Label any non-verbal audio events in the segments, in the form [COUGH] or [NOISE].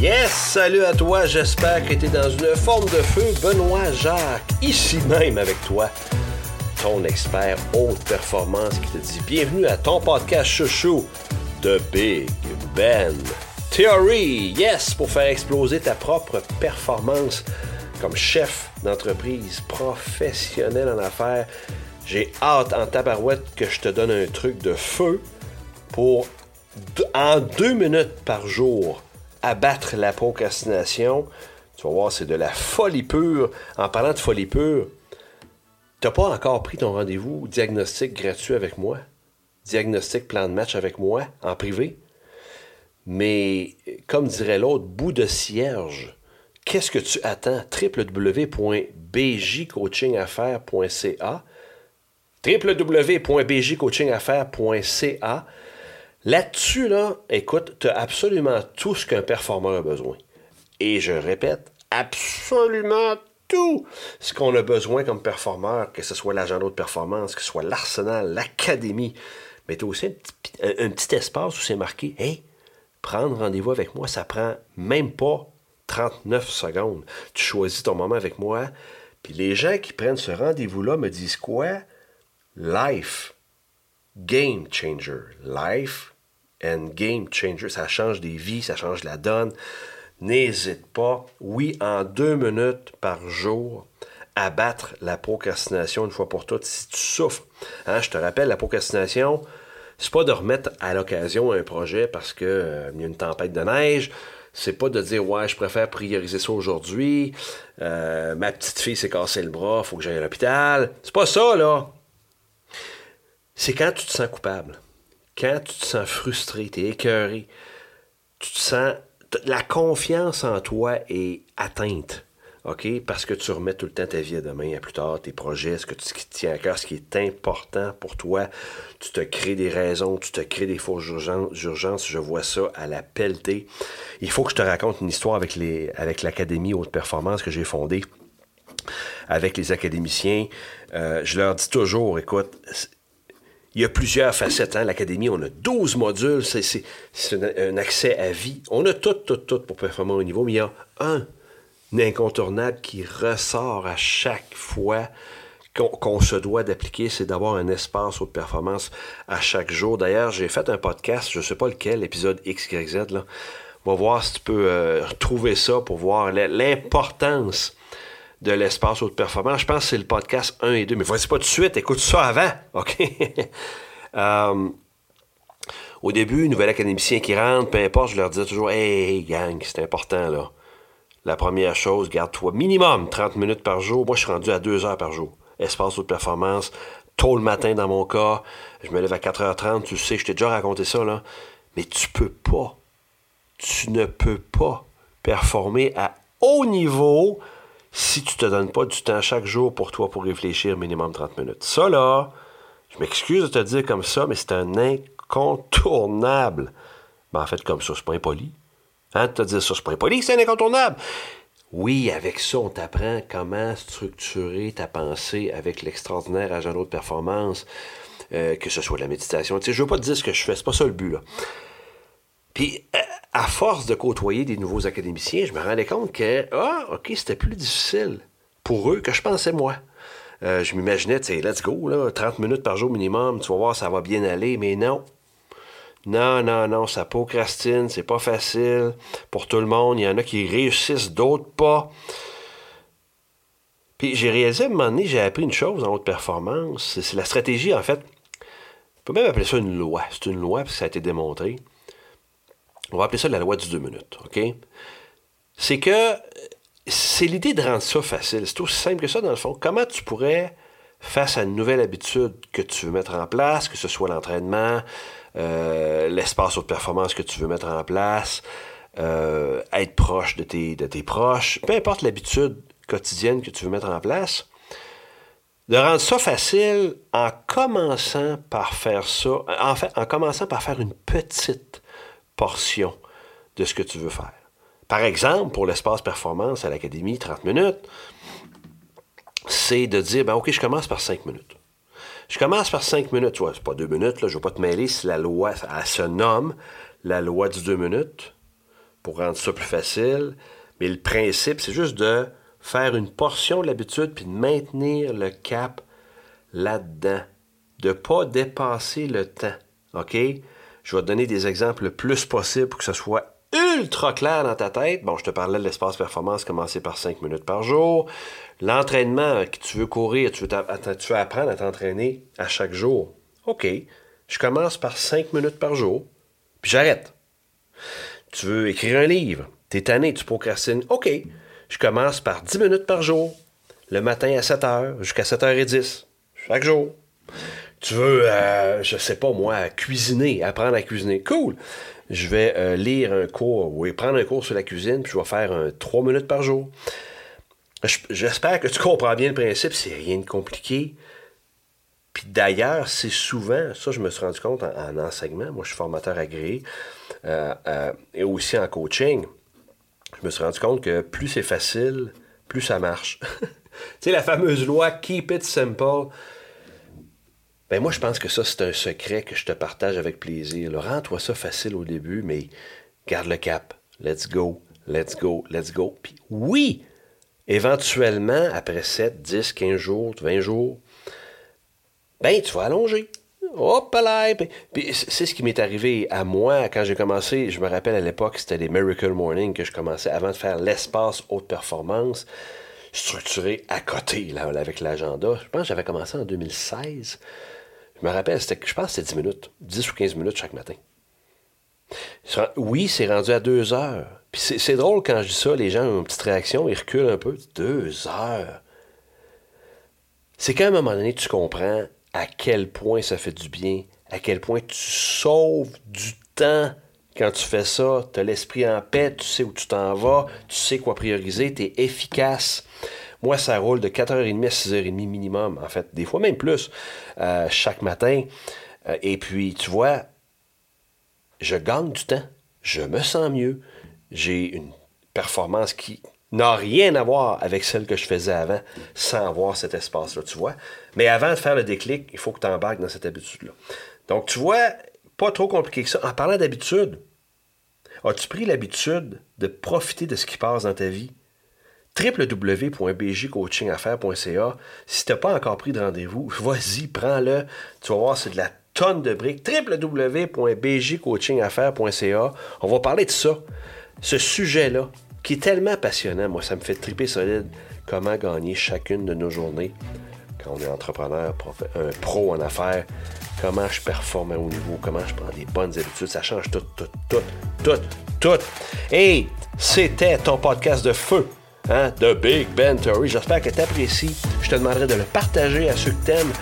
Yes, salut à toi, j'espère que tu es dans une forme de feu. Benoît Jacques, ici même avec toi, ton expert haute performance qui te dit bienvenue à ton podcast chouchou de Big Ben Theory. Yes, pour faire exploser ta propre performance comme chef d'entreprise professionnel en affaires. J'ai hâte en tabarouette que je te donne un truc de feu pour en deux minutes par jour abattre la procrastination. Tu vas voir, c'est de la folie pure. En parlant de folie pure, tu n'as pas encore pris ton rendez-vous diagnostic gratuit avec moi, diagnostic plan de match avec moi en privé? Mais comme dirait l'autre, bout de cierge, qu'est-ce que tu attends? www.bjcoachingaffaires.ca www.bjcoachingaffaires.ca Là-dessus, là, écoute, tu as absolument tout ce qu'un performeur a besoin. Et je répète, absolument tout ce qu'on a besoin comme performeur, que ce soit l'agenda de performance, que ce soit l'arsenal, l'académie. Mais tu as aussi un petit, espace où c'est marqué Hey, prendre rendez-vous avec moi, ça prend même pas 39 secondes. Tu choisis ton moment avec moi. Puis les gens qui prennent ce rendez-vous-là me disent quoi? Life. Game changer. Life and game changer. Ça change des vies, ça change la donne. N'hésite pas, oui, en deux minutes par jour, à battre la procrastination une fois pour toutes si tu souffres. Hein, je te rappelle, la procrastination, c'est pas de remettre à l'occasion un projet parce qu'il euh, y a une tempête de neige. C'est pas de dire ouais, je préfère prioriser ça aujourd'hui. Euh, ma petite fille s'est cassé le bras, faut que j'aille à l'hôpital. C'est pas ça, là. C'est quand tu te sens coupable quand tu te sens frustré, tu es écœuré, tu te sens. La confiance en toi est atteinte. OK? Parce que tu remets tout le temps ta vie à demain, à plus tard, tes projets, ce que tu, tient à cœur, ce qui est important pour toi. Tu te crées des raisons, tu te crées des fausses urgences. Je vois ça à la pelletée. Il faut que je te raconte une histoire avec, les, avec l'Académie Haute Performance que j'ai fondée avec les académiciens. Euh, je leur dis toujours, écoute, il y a plusieurs facettes. Hein? L'Académie, on a 12 modules, c'est, un, accès à vie. On a tout, tout, tout pour performer au niveau, mais il y a un, incontournable qui ressort à chaque fois qu'on, se doit d'appliquer, c'est d'avoir un espace haute performance à chaque jour. D'ailleurs, j'ai fait un podcast, je ne sais pas lequel, l'épisode XYZ, là. On va voir si tu peux euh, retrouver ça pour voir l'importance de l'espace haute performance. Je pense que c'est le podcast 1 et 2. Mais vas-y pas tout de suite, écoute ça avant. [LAUGHS] OK? Euh, au début, nouvel académicien qui rentre, peu importe, je leur disais toujours Hey, gang, c'est important, là. La première chose, garde-toi minimum 30 minutes par jour. Moi, je suis rendu à 2 heures par jour. Espace haute performance. Tôt le matin, dans mon cas, je me lève à 4h30. Tu sais, je t'ai déjà raconté ça, là. Mais tu peux pas. Tu ne peux pas performer à haut niveau si tu te donnes pas du temps chaque jour pour toi pour réfléchir minimum 30 minutes. Ça, là, je m'excuse de te dire comme ça, mais c'est un incontournable. Ben, en fait, comme ça, c'est pas impoli. Hein, de te dire ça, c'est pas impoli, c'est un incontournable. Oui, avec ça, on t'apprend comment structurer ta pensée avec l'extraordinaire agenda de performance, euh, que ce soit la méditation. Tu sais, je veux pas te dire ce que je fais, c'est pas ça le but, là. Puis, euh, à force de côtoyer des nouveaux académiciens, je me rendais compte que, ah, OK, c'était plus difficile pour eux que je pensais moi. Euh, je m'imaginais, tu sais, let's go, là, 30 minutes par jour minimum, tu vas voir, ça va bien aller, mais non. Non, non, non, ça procrastine, c'est pas facile pour tout le monde. Il y en a qui réussissent, d'autres pas. Puis j'ai réalisé à un moment donné, j'ai appris une chose en haute performance. C'est la stratégie, en fait. On peut même appeler ça une loi. C'est une loi parce ça a été démontré. On va appeler ça la loi du deux minutes, OK? C'est que c'est l'idée de rendre ça facile. C'est aussi simple que ça, dans le fond. Comment tu pourrais, face à une nouvelle habitude que tu veux mettre en place, que ce soit l'entraînement, euh, l'espace haute performance que tu veux mettre en place, euh, être proche de tes, de tes proches, peu importe l'habitude quotidienne que tu veux mettre en place, de rendre ça facile en commençant par faire ça, en fait, en commençant par faire une petite portion de ce que tu veux faire. Par exemple, pour l'espace performance à l'Académie, 30 minutes, c'est de dire, ben, OK, je commence par 5 minutes. Je commence par 5 minutes. Tu vois, c'est pas 2 minutes, là, je ne veux pas te mêler si la loi, elle se nomme la loi du 2 minutes. pour rendre ça plus facile. Mais le principe, c'est juste de faire une portion de l'habitude puis de maintenir le cap là-dedans. De ne pas dépasser le temps. OK? Je vais te donner des exemples le plus possible pour que ce soit ultra clair dans ta tête. Bon, je te parlais de l'espace performance, commencer par 5 minutes par jour. L'entraînement que tu veux courir, tu veux, apprendre à t'entraîner à chaque jour. OK, je commence par 5 minutes par jour, puis j'arrête. Tu veux écrire un livre, t'es tanné, tu procrastines. OK, je commence par 10 minutes par jour, le matin à 7 h jusqu'à 7h10, chaque jour. Tu veux, euh, je sais pas moi, cuisiner, apprendre à cuisiner. Cool je vais euh, lire un cours, oui, prendre un cours sur la cuisine, puis je vais faire un 3 minutes par jour. J'espère que tu comprends bien le principe, c'est rien de compliqué. Puis d'ailleurs, c'est souvent, ça je me suis rendu compte en, enseignement, moi je suis formateur agréé, euh, euh, et aussi en coaching, je me suis rendu compte que plus c'est facile, plus ça marche. [LAUGHS] tu sais, la fameuse loi Keep it simple, ben moi, je pense que ça, c'est un secret que je te partage avec plaisir. Rends-toi ça facile au début, mais garde le cap. Let's go, let's go, let's go. Puis oui, éventuellement, après 7, 10, 15 jours, 20 jours, ben, tu vas allonger. Hop là! Puis c'est ce qui m'est arrivé à moi quand j'ai commencé. Je me rappelle à l'époque, c'était les Miracle Morning que je commençais avant de faire l'espace haute performance structuré à côté là, avec l'agenda. Je pense que j'avais commencé en 2016. Je me rappelle, je pense que c'était 10 minutes, 10 ou 15 minutes chaque matin. Oui, c'est rendu à 2 heures. Puis c'est, drôle quand je dis ça, les gens ont une petite réaction, ils reculent un peu. 2 heures. C'est qu'à un moment donné, tu comprends à quel point ça fait du bien, à quel point tu sauves du temps quand tu fais ça. Tu as l'esprit en paix, tu sais où tu t'en vas, tu sais quoi prioriser, tu es efficace. Moi, ça roule de 4h30 à 6h30 minimum, en fait, des fois même plus, euh, chaque matin. Euh, et puis, tu vois, je gagne du temps, je me sens mieux, j'ai une performance qui n'a rien à voir avec celle que je faisais avant, sans avoir cet espace-là, tu vois. Mais avant de faire le déclic, il faut que tu embarques dans cette habitude-là. Donc, tu vois, pas trop compliqué que ça. En parlant d'habitude, as-tu pris l'habitude de profiter de ce qui passe dans ta vie? www.bjcoachingaffaires.ca. Si tu n'as pas encore pris de rendez-vous, vas-y, prends-le. Tu vas voir, c'est de la tonne de briques. www.bjcoachingaffaires.ca. On va parler de ça. Ce sujet-là, qui est tellement passionnant, moi, ça me fait triper solide. Comment gagner chacune de nos journées quand on est entrepreneur, un pro en affaires, comment je performe à haut niveau, comment je prends des bonnes habitudes, ça change tout, tout, tout, tout, tout. Et c'était ton podcast de feu hein, de Big Ben Tory. J'espère que tu apprécies. Je te demanderai de le partager à ceux que t'aimes.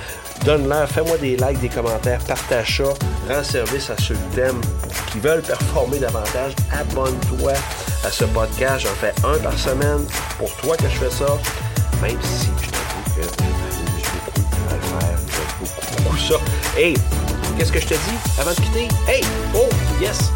Donne-leur, fais-moi des likes, des commentaires, partage ça, rends service à ceux que t'aimes, qui veulent performer davantage. Abonne-toi à ce podcast. J'en fais un par semaine pour toi que je fais ça. Même si je t'avoue que je beaucoup à faire, beaucoup, beaucoup ça. Hey, qu'est-ce que je te dis avant de quitter? Hey, oh, yes!